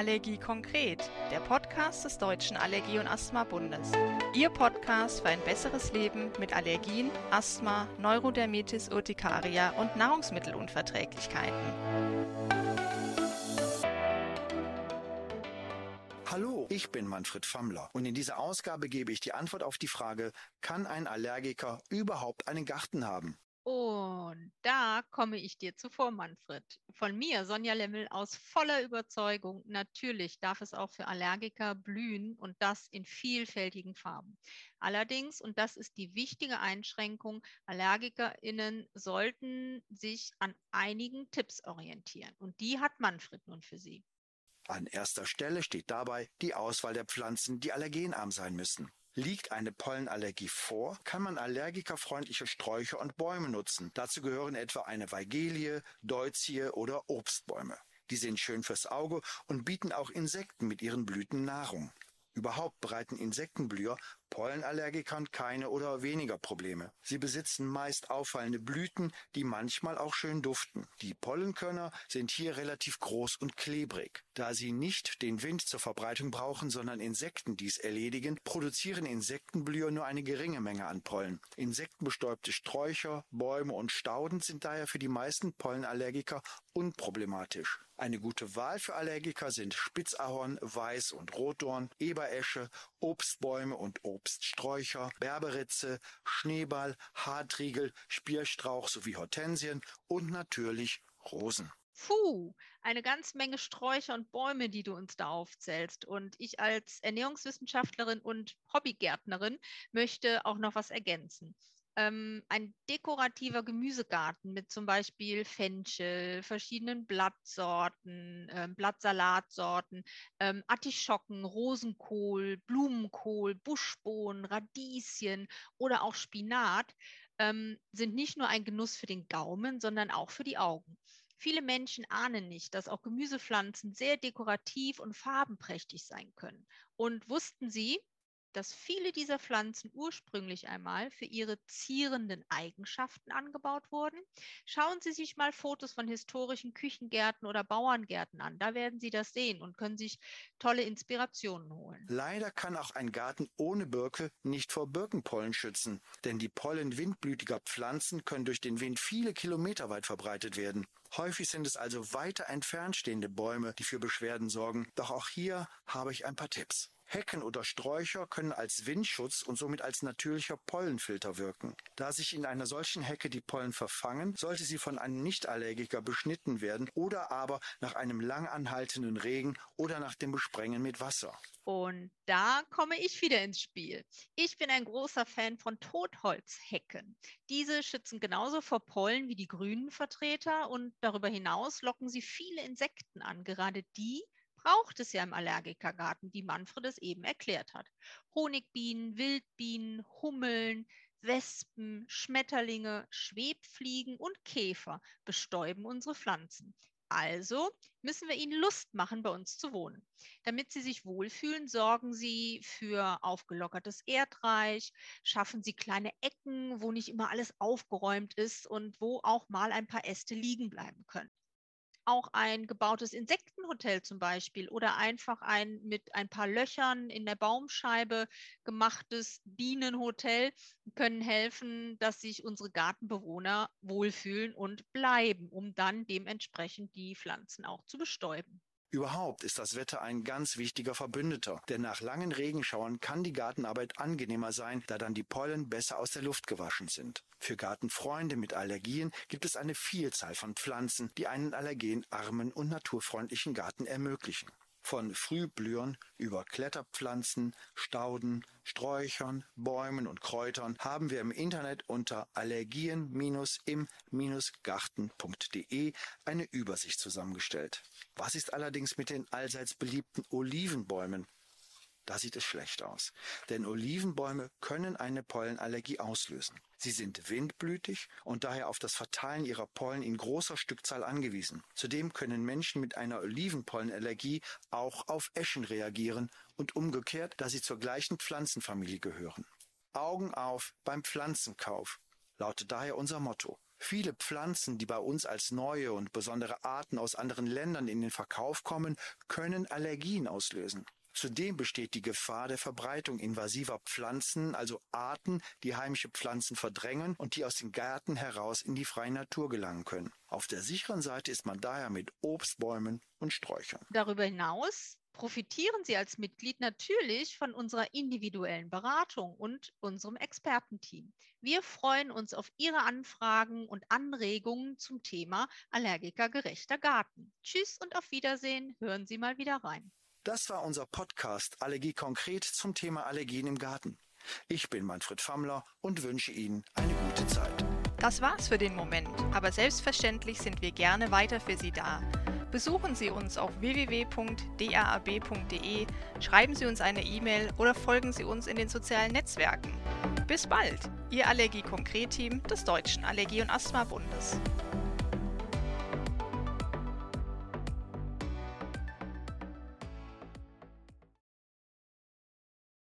Allergie konkret, der Podcast des Deutschen Allergie- und Asthma-Bundes. Ihr Podcast für ein besseres Leben mit Allergien, Asthma, Neurodermitis Urtikaria und Nahrungsmittelunverträglichkeiten. Hallo, ich bin Manfred Fammler und in dieser Ausgabe gebe ich die Antwort auf die Frage, kann ein Allergiker überhaupt einen Garten haben? Und da komme ich dir zuvor, Manfred. Von mir, Sonja Lemmel, aus voller Überzeugung, natürlich darf es auch für Allergiker blühen und das in vielfältigen Farben. Allerdings, und das ist die wichtige Einschränkung, AllergikerInnen sollten sich an einigen Tipps orientieren. Und die hat Manfred nun für sie. An erster Stelle steht dabei die Auswahl der Pflanzen, die allergenarm sein müssen. Liegt eine Pollenallergie vor, kann man allergikerfreundliche Sträucher und Bäume nutzen. Dazu gehören etwa eine Weigelie, Deutzie oder Obstbäume. Die sind schön fürs Auge und bieten auch Insekten mit ihren Blüten Nahrung. Überhaupt bereiten Insektenblüher Pollenallergikern keine oder weniger Probleme. Sie besitzen meist auffallende Blüten, die manchmal auch schön duften. Die Pollenkörner sind hier relativ groß und klebrig. Da sie nicht den Wind zur Verbreitung brauchen, sondern Insekten dies erledigen, produzieren Insektenblüher nur eine geringe Menge an Pollen. Insektenbestäubte Sträucher, Bäume und Stauden sind daher für die meisten Pollenallergiker unproblematisch. Eine gute Wahl für Allergiker sind Spitzahorn, Weiß- und Rotdorn, Eberesche, Obstbäume und Obststräucher, Berberitze, Schneeball, Hartriegel, Spierstrauch sowie Hortensien und natürlich Rosen. Puh, eine ganz Menge Sträucher und Bäume, die du uns da aufzählst. Und ich als Ernährungswissenschaftlerin und Hobbygärtnerin möchte auch noch was ergänzen ähm, ein dekorativer Gemüsegarten mit zum Beispiel Fenchel, verschiedenen Blattsorten, äh, Blattsalatsorten, ähm, Artischocken, Rosenkohl, Blumenkohl, Buschbohnen, Radieschen oder auch Spinat ähm, sind nicht nur ein Genuss für den Gaumen, sondern auch für die Augen. Viele Menschen ahnen nicht, dass auch Gemüsepflanzen sehr dekorativ und farbenprächtig sein können. Und wussten Sie, dass viele dieser Pflanzen ursprünglich einmal für ihre zierenden Eigenschaften angebaut wurden. Schauen Sie sich mal Fotos von historischen Küchengärten oder Bauerngärten an. Da werden Sie das sehen und können sich tolle Inspirationen holen. Leider kann auch ein Garten ohne Birke nicht vor Birkenpollen schützen, denn die Pollen windblütiger Pflanzen können durch den Wind viele Kilometer weit verbreitet werden. Häufig sind es also weiter entfernt stehende Bäume, die für Beschwerden sorgen. Doch auch hier habe ich ein paar Tipps. Hecken oder Sträucher können als Windschutz und somit als natürlicher Pollenfilter wirken. Da sich in einer solchen Hecke die Pollen verfangen, sollte sie von einem Nichtallergiker beschnitten werden oder aber nach einem lang anhaltenden Regen oder nach dem Besprengen mit Wasser. Und da komme ich wieder ins Spiel. Ich bin ein großer Fan von Totholzhecken. Diese schützen genauso vor Pollen wie die grünen Vertreter und darüber hinaus locken sie viele Insekten an, gerade die, braucht es ja im Allergikergarten, wie Manfred es eben erklärt hat. Honigbienen, Wildbienen, Hummeln, Wespen, Schmetterlinge, Schwebfliegen und Käfer bestäuben unsere Pflanzen. Also müssen wir ihnen Lust machen, bei uns zu wohnen. Damit sie sich wohlfühlen, sorgen sie für aufgelockertes Erdreich, schaffen sie kleine Ecken, wo nicht immer alles aufgeräumt ist und wo auch mal ein paar Äste liegen bleiben können auch ein gebautes Insektenhotel zum Beispiel oder einfach ein mit ein paar Löchern in der Baumscheibe gemachtes Bienenhotel können helfen, dass sich unsere Gartenbewohner wohlfühlen und bleiben, um dann dementsprechend die Pflanzen auch zu bestäuben. Überhaupt ist das Wetter ein ganz wichtiger Verbündeter, denn nach langen Regenschauern kann die Gartenarbeit angenehmer sein, da dann die Pollen besser aus der Luft gewaschen sind. Für Gartenfreunde mit Allergien gibt es eine Vielzahl von Pflanzen, die einen allergenarmen und naturfreundlichen Garten ermöglichen. Von Frühblühern über Kletterpflanzen, Stauden, Sträuchern, Bäumen und Kräutern haben wir im Internet unter allergien-im-garten.de eine Übersicht zusammengestellt. Was ist allerdings mit den allseits beliebten Olivenbäumen? Da sieht es schlecht aus, denn Olivenbäume können eine Pollenallergie auslösen. Sie sind windblütig und daher auf das Verteilen ihrer Pollen in großer Stückzahl angewiesen. Zudem können Menschen mit einer Olivenpollenallergie auch auf Eschen reagieren und umgekehrt, da sie zur gleichen Pflanzenfamilie gehören. Augen auf beim Pflanzenkauf lautet daher unser Motto. Viele Pflanzen, die bei uns als neue und besondere Arten aus anderen Ländern in den Verkauf kommen, können Allergien auslösen. Zudem besteht die Gefahr der Verbreitung invasiver Pflanzen, also Arten, die heimische Pflanzen verdrängen und die aus den Gärten heraus in die freie Natur gelangen können. Auf der sicheren Seite ist man daher mit Obstbäumen und Sträuchern. Darüber hinaus profitieren Sie als Mitglied natürlich von unserer individuellen Beratung und unserem Expertenteam. Wir freuen uns auf Ihre Anfragen und Anregungen zum Thema allergikergerechter Garten. Tschüss und auf Wiedersehen. Hören Sie mal wieder rein. Das war unser Podcast Allergie konkret zum Thema Allergien im Garten. Ich bin Manfred Fammler und wünsche Ihnen eine gute Zeit. Das war's für den Moment, aber selbstverständlich sind wir gerne weiter für Sie da. Besuchen Sie uns auf www.drab.de, schreiben Sie uns eine E-Mail oder folgen Sie uns in den sozialen Netzwerken. Bis bald, Ihr Allergie-Konkret-Team des Deutschen Allergie- und Asthma-Bundes.